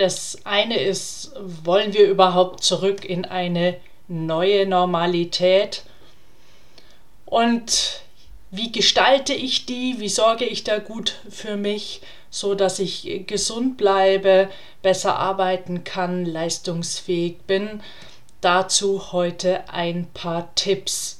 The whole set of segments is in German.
Das eine ist, wollen wir überhaupt zurück in eine neue Normalität? Und wie gestalte ich die? Wie sorge ich da gut für mich, so dass ich gesund bleibe, besser arbeiten kann, leistungsfähig bin? Dazu heute ein paar Tipps.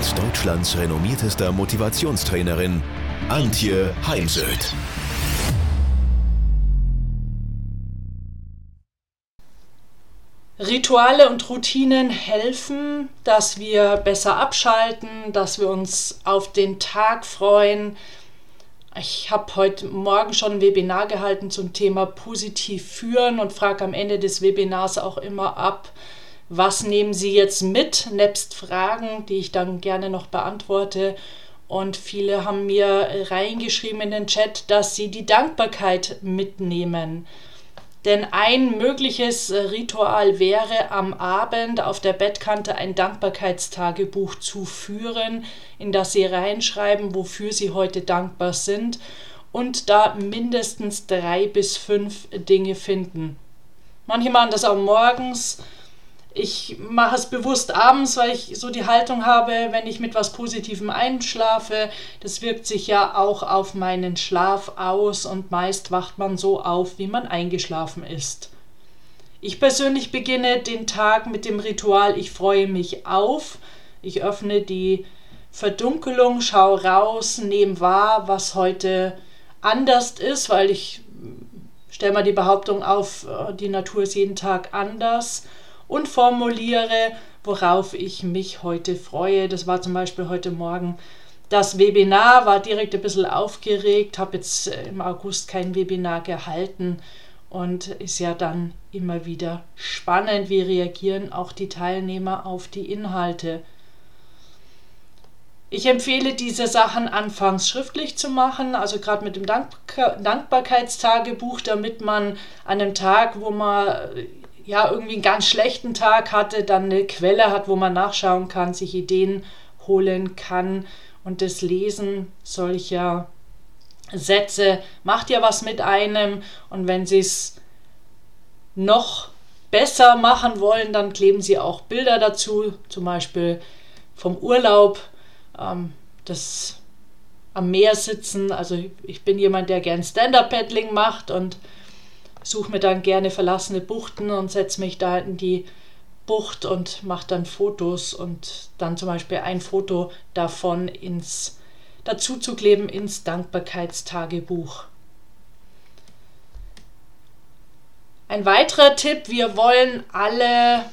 und Deutschlands renommiertester Motivationstrainerin Antje Heimsöth. Rituale und Routinen helfen, dass wir besser abschalten, dass wir uns auf den Tag freuen. Ich habe heute Morgen schon ein Webinar gehalten zum Thema positiv führen und frage am Ende des Webinars auch immer ab, was nehmen Sie jetzt mit, nebst Fragen, die ich dann gerne noch beantworte. Und viele haben mir reingeschrieben in den Chat, dass sie die Dankbarkeit mitnehmen. Denn ein mögliches Ritual wäre, am Abend auf der Bettkante ein Dankbarkeitstagebuch zu führen, in das Sie reinschreiben, wofür Sie heute dankbar sind und da mindestens drei bis fünf Dinge finden. Manche machen das auch morgens, ich mache es bewusst abends, weil ich so die Haltung habe, wenn ich mit was Positivem einschlafe, das wirkt sich ja auch auf meinen Schlaf aus und meist wacht man so auf, wie man eingeschlafen ist. Ich persönlich beginne den Tag mit dem Ritual Ich freue mich auf. Ich öffne die Verdunkelung, schaue raus, nehme wahr, was heute anders ist, weil ich stelle mal die Behauptung auf, äh, die Natur ist jeden Tag anders und formuliere, worauf ich mich heute freue. Das war zum Beispiel heute Morgen das Webinar, war direkt ein bisschen aufgeregt, habe jetzt äh, im August kein Webinar gehalten und ist ja dann immer wieder spannend, wie reagieren auch die Teilnehmer auf die Inhalte. Ich empfehle diese Sachen anfangs schriftlich zu machen, also gerade mit dem Dank Dankbarkeitstagebuch, damit man an einem Tag, wo man äh, ja irgendwie einen ganz schlechten Tag hatte, dann eine Quelle hat, wo man nachschauen kann, sich Ideen holen kann. Und das Lesen solcher Sätze macht ja was mit einem. Und wenn Sie es noch besser machen wollen, dann kleben Sie auch Bilder dazu, zum Beispiel vom Urlaub, ähm, das am Meer sitzen. Also ich bin jemand, der gern Stand-Up-Paddling macht und suche mir dann gerne verlassene Buchten und setze mich da in die Bucht und mache dann Fotos und dann zum Beispiel ein Foto davon ins dazu zu kleben ins Dankbarkeitstagebuch. Ein weiterer Tipp, wir wollen alle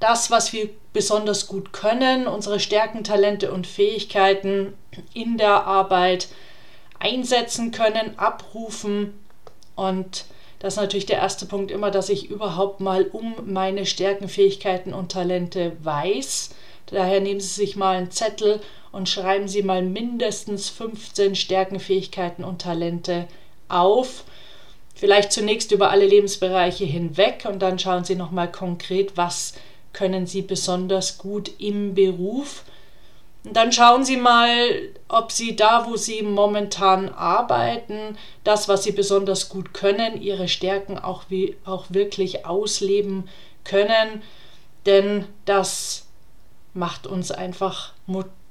das, was wir besonders gut können, unsere Stärken, Talente und Fähigkeiten in der Arbeit einsetzen können, abrufen und das ist natürlich der erste Punkt immer, dass ich überhaupt mal um meine Stärken, Fähigkeiten und Talente weiß. Daher nehmen Sie sich mal einen Zettel und schreiben Sie mal mindestens 15 Stärken, Fähigkeiten und Talente auf. Vielleicht zunächst über alle Lebensbereiche hinweg und dann schauen Sie nochmal konkret, was können Sie besonders gut im Beruf dann schauen Sie mal, ob Sie da, wo Sie momentan arbeiten, das, was Sie besonders gut können, Ihre Stärken auch, wie, auch wirklich ausleben können. Denn das macht uns einfach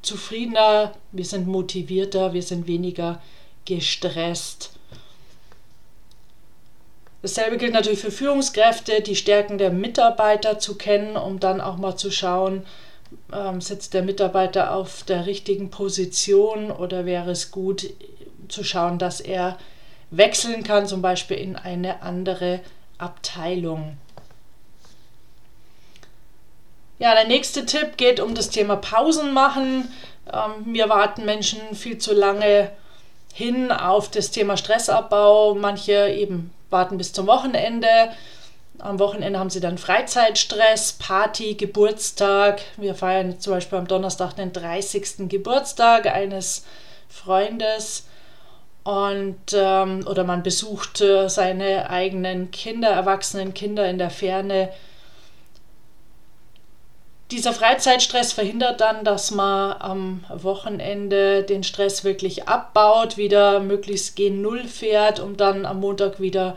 zufriedener, wir sind motivierter, wir sind weniger gestresst. Dasselbe gilt natürlich für Führungskräfte, die Stärken der Mitarbeiter zu kennen, um dann auch mal zu schauen, ähm, sitzt der Mitarbeiter auf der richtigen Position oder wäre es gut zu schauen, dass er wechseln kann, zum Beispiel in eine andere Abteilung. Ja, der nächste Tipp geht um das Thema Pausen machen. Ähm, wir warten Menschen viel zu lange hin auf das Thema Stressabbau. Manche eben warten bis zum Wochenende. Am Wochenende haben sie dann Freizeitstress, Party, Geburtstag. Wir feiern zum Beispiel am Donnerstag den 30. Geburtstag eines Freundes. Und, ähm, oder man besucht äh, seine eigenen Kinder, erwachsenen Kinder in der Ferne dieser Freizeitstress verhindert dann, dass man am Wochenende den Stress wirklich abbaut, wieder möglichst gen Null fährt, um dann am Montag wieder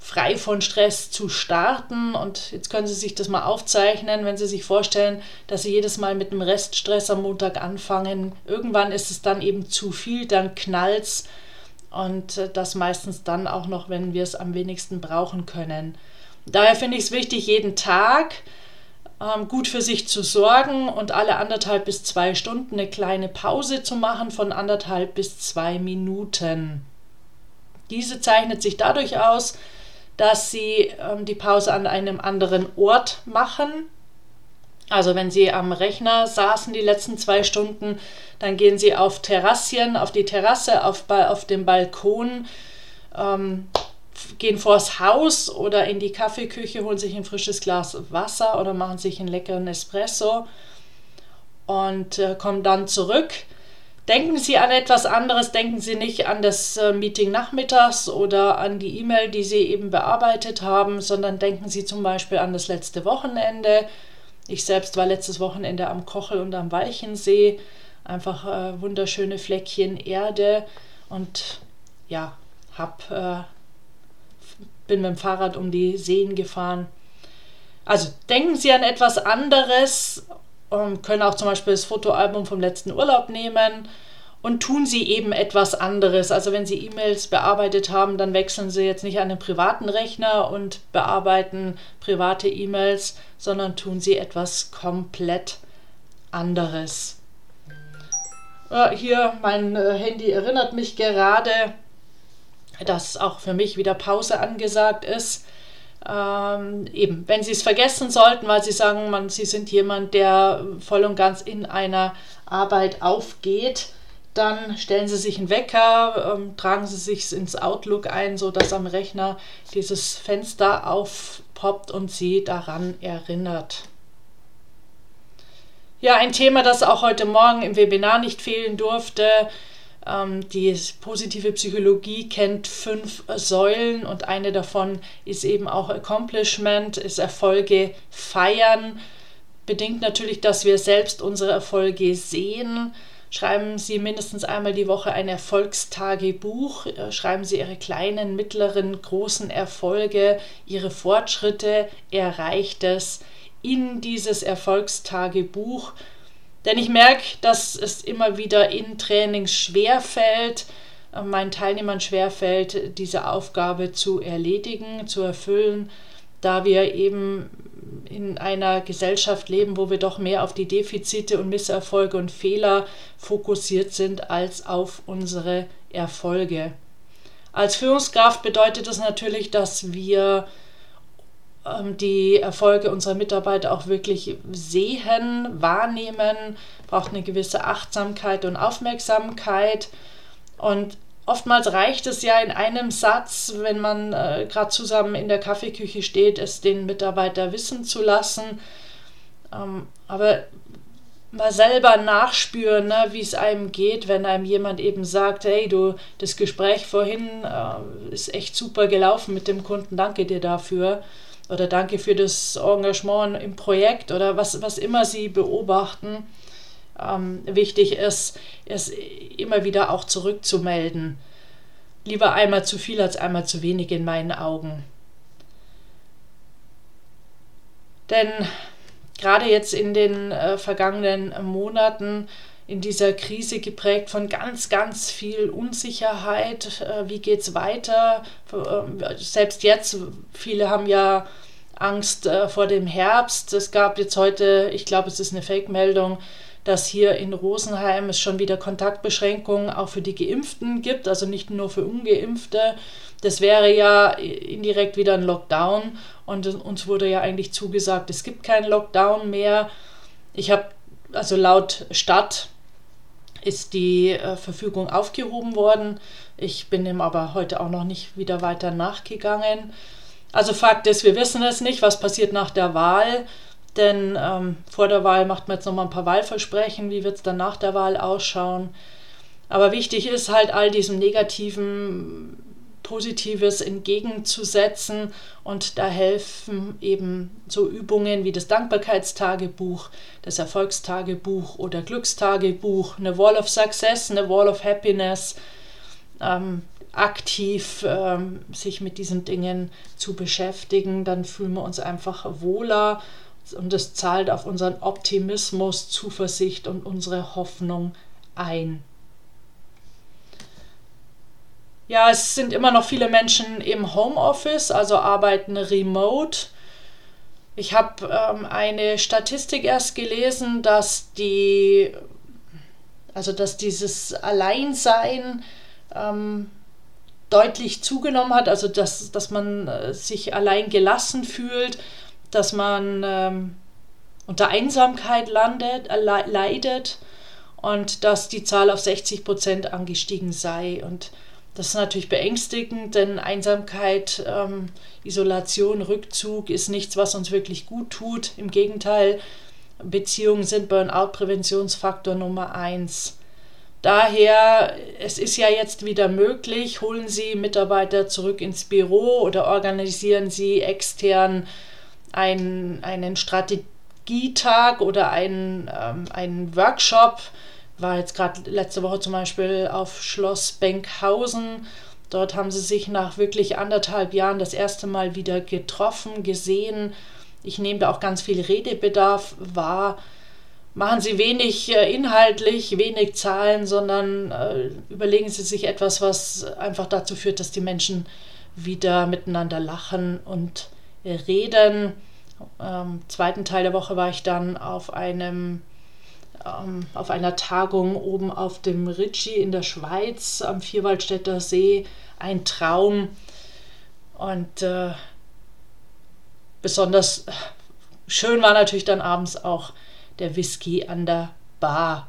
frei von Stress zu starten. Und jetzt können Sie sich das mal aufzeichnen, wenn Sie sich vorstellen, dass Sie jedes Mal mit einem Reststress am Montag anfangen. Irgendwann ist es dann eben zu viel, dann knallt's. Und äh, das meistens dann auch noch, wenn wir es am wenigsten brauchen können. Daher finde ich es wichtig, jeden Tag ähm, gut für sich zu sorgen und alle anderthalb bis zwei Stunden eine kleine Pause zu machen von anderthalb bis zwei Minuten. Diese zeichnet sich dadurch aus, dass Sie ähm, die Pause an einem anderen Ort machen. Also wenn Sie am Rechner saßen die letzten zwei Stunden, dann gehen Sie auf Terrassien, auf die Terrasse, auf, auf dem Balkon, ähm, gehen vors Haus oder in die Kaffeeküche, holen sich ein frisches Glas Wasser oder machen sich einen leckeren Espresso und äh, kommen dann zurück. Denken Sie an etwas anderes, denken Sie nicht an das äh, Meeting nachmittags oder an die E-Mail, die Sie eben bearbeitet haben, sondern denken Sie zum Beispiel an das letzte Wochenende. Ich selbst war letztes Wochenende am Kochel und am Walchensee. Einfach äh, wunderschöne Fleckchen Erde und ja, habe äh, bin mit dem Fahrrad um die Seen gefahren. Also denken Sie an etwas anderes, ähm, können auch zum Beispiel das Fotoalbum vom letzten Urlaub nehmen und tun Sie eben etwas anderes. Also wenn Sie E-Mails bearbeitet haben, dann wechseln Sie jetzt nicht an den privaten Rechner und bearbeiten private E-Mails, sondern tun Sie etwas komplett anderes. Äh, hier, mein äh, Handy erinnert mich gerade, dass auch für mich wieder Pause angesagt ist. Ähm, eben, wenn Sie es vergessen sollten, weil Sie sagen, man, Sie sind jemand, der voll und ganz in einer Arbeit aufgeht, dann stellen Sie sich einen Wecker, ähm, tragen Sie sich ins Outlook ein, sodass am Rechner dieses Fenster aufpoppt und Sie daran erinnert. Ja, ein Thema, das auch heute Morgen im Webinar nicht fehlen durfte, die positive Psychologie kennt fünf Säulen und eine davon ist eben auch Accomplishment, ist Erfolge feiern. Bedingt natürlich, dass wir selbst unsere Erfolge sehen. Schreiben Sie mindestens einmal die Woche ein Erfolgstagebuch. Äh, schreiben Sie Ihre kleinen, mittleren, großen Erfolge, Ihre Fortschritte, Erreichtes in dieses Erfolgstagebuch denn ich merke, dass es immer wieder in Trainings schwerfällt, äh, meinen Teilnehmern schwerfällt, diese Aufgabe zu erledigen, zu erfüllen, da wir eben in einer Gesellschaft leben, wo wir doch mehr auf die Defizite und Misserfolge und Fehler fokussiert sind als auf unsere Erfolge. Als Führungskraft bedeutet das natürlich, dass wir die Erfolge unserer Mitarbeiter auch wirklich sehen, wahrnehmen, braucht eine gewisse Achtsamkeit und Aufmerksamkeit. Und oftmals reicht es ja in einem Satz, wenn man äh, gerade zusammen in der Kaffeeküche steht, es den Mitarbeiter wissen zu lassen. Ähm, aber mal selber nachspüren, ne, wie es einem geht, wenn einem jemand eben sagt, hey du, das Gespräch vorhin äh, ist echt super gelaufen mit dem Kunden, danke dir dafür oder danke für das Engagement im Projekt oder was, was immer Sie beobachten. Ähm, wichtig ist, es immer wieder auch zurückzumelden. Lieber einmal zu viel als einmal zu wenig in meinen Augen. Denn gerade jetzt in den äh, vergangenen Monaten in dieser Krise geprägt von ganz, ganz viel Unsicherheit. Äh, wie geht es weiter? Äh, selbst jetzt, viele haben ja Angst äh, vor dem Herbst. Es gab jetzt heute, ich glaube, es ist eine Fake-Meldung, dass hier in Rosenheim es schon wieder Kontaktbeschränkungen auch für die Geimpften gibt, also nicht nur für ungeimpfte. Das wäre ja indirekt wieder ein Lockdown und uns wurde ja eigentlich zugesagt, es gibt keinen Lockdown mehr. Ich habe also laut Stadt ist die äh, Verfügung aufgehoben worden. Ich bin dem aber heute auch noch nicht wieder weiter nachgegangen. Also Fakt ist, wir wissen es nicht, was passiert nach der Wahl. Denn ähm, vor der Wahl macht man jetzt nochmal ein paar Wahlversprechen, wie wird es dann nach der Wahl ausschauen. Aber wichtig ist halt all diesem negativen Positives entgegenzusetzen und da helfen eben so Übungen wie das Dankbarkeitstagebuch, das Erfolgstagebuch oder Glückstagebuch, eine Wall of Success, eine Wall of Happiness, ähm, aktiv ähm, sich mit diesen Dingen zu beschäftigen, dann fühlen wir uns einfach wohler und es zahlt auf unseren Optimismus, Zuversicht und unsere Hoffnung ein. Ja, es sind immer noch viele Menschen im Homeoffice, also arbeiten remote. Ich habe ähm, eine Statistik erst gelesen, dass die, also dass dieses Alleinsein ähm, deutlich zugenommen hat, also dass, dass man äh, sich allein gelassen fühlt, dass man ähm, unter Einsamkeit landet, äh, leidet und dass die Zahl auf 60 Prozent angestiegen sei. Und das ist natürlich beängstigend, denn Einsamkeit, ähm, Isolation, Rückzug ist nichts, was uns wirklich gut tut. Im Gegenteil, Beziehungen sind Burnout-Präventionsfaktor Nummer eins. Daher, es ist ja jetzt wieder möglich, holen Sie Mitarbeiter zurück ins Büro oder organisieren Sie extern einen, einen Strategietag oder einen, ähm, einen Workshop war jetzt gerade letzte Woche zum Beispiel auf Schloss Benkhausen. Dort haben sie sich nach wirklich anderthalb Jahren das erste Mal wieder getroffen, gesehen. Ich nehme da auch ganz viel Redebedarf wahr. Machen Sie wenig äh, inhaltlich, wenig Zahlen, sondern äh, überlegen Sie sich etwas, was einfach dazu führt, dass die Menschen wieder miteinander lachen und reden. Am zweiten Teil der Woche war ich dann auf einem ähm, auf einer Tagung oben auf dem Ritschi in der Schweiz am Vierwaldstätter See. Ein Traum. Und äh, besonders schön war natürlich dann abends auch der Whisky an der Bar.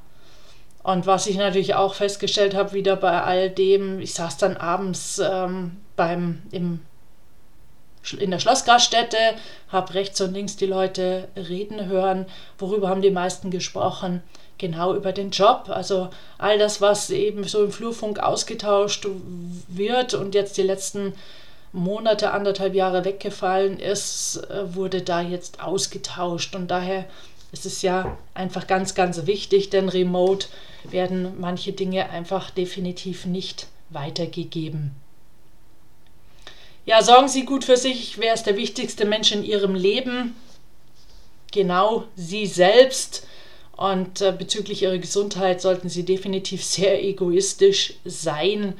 Und was ich natürlich auch festgestellt habe, wieder bei all dem, ich saß dann abends ähm, beim, im in der Schlossgaststätte, habe rechts und links die Leute reden hören. Worüber haben die meisten gesprochen? Genau über den Job. Also all das, was eben so im Flurfunk ausgetauscht wird und jetzt die letzten Monate, anderthalb Jahre weggefallen ist, wurde da jetzt ausgetauscht. Und daher ist es ja einfach ganz, ganz wichtig, denn remote werden manche Dinge einfach definitiv nicht weitergegeben. Ja, sorgen Sie gut für sich. Wer ist der wichtigste Mensch in Ihrem Leben? Genau Sie selbst. Und äh, bezüglich Ihrer Gesundheit sollten Sie definitiv sehr egoistisch sein.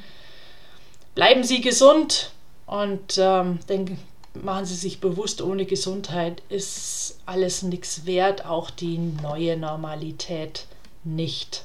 Bleiben Sie gesund und ähm, denken, machen Sie sich bewusst, ohne Gesundheit ist alles nichts wert, auch die neue Normalität nicht.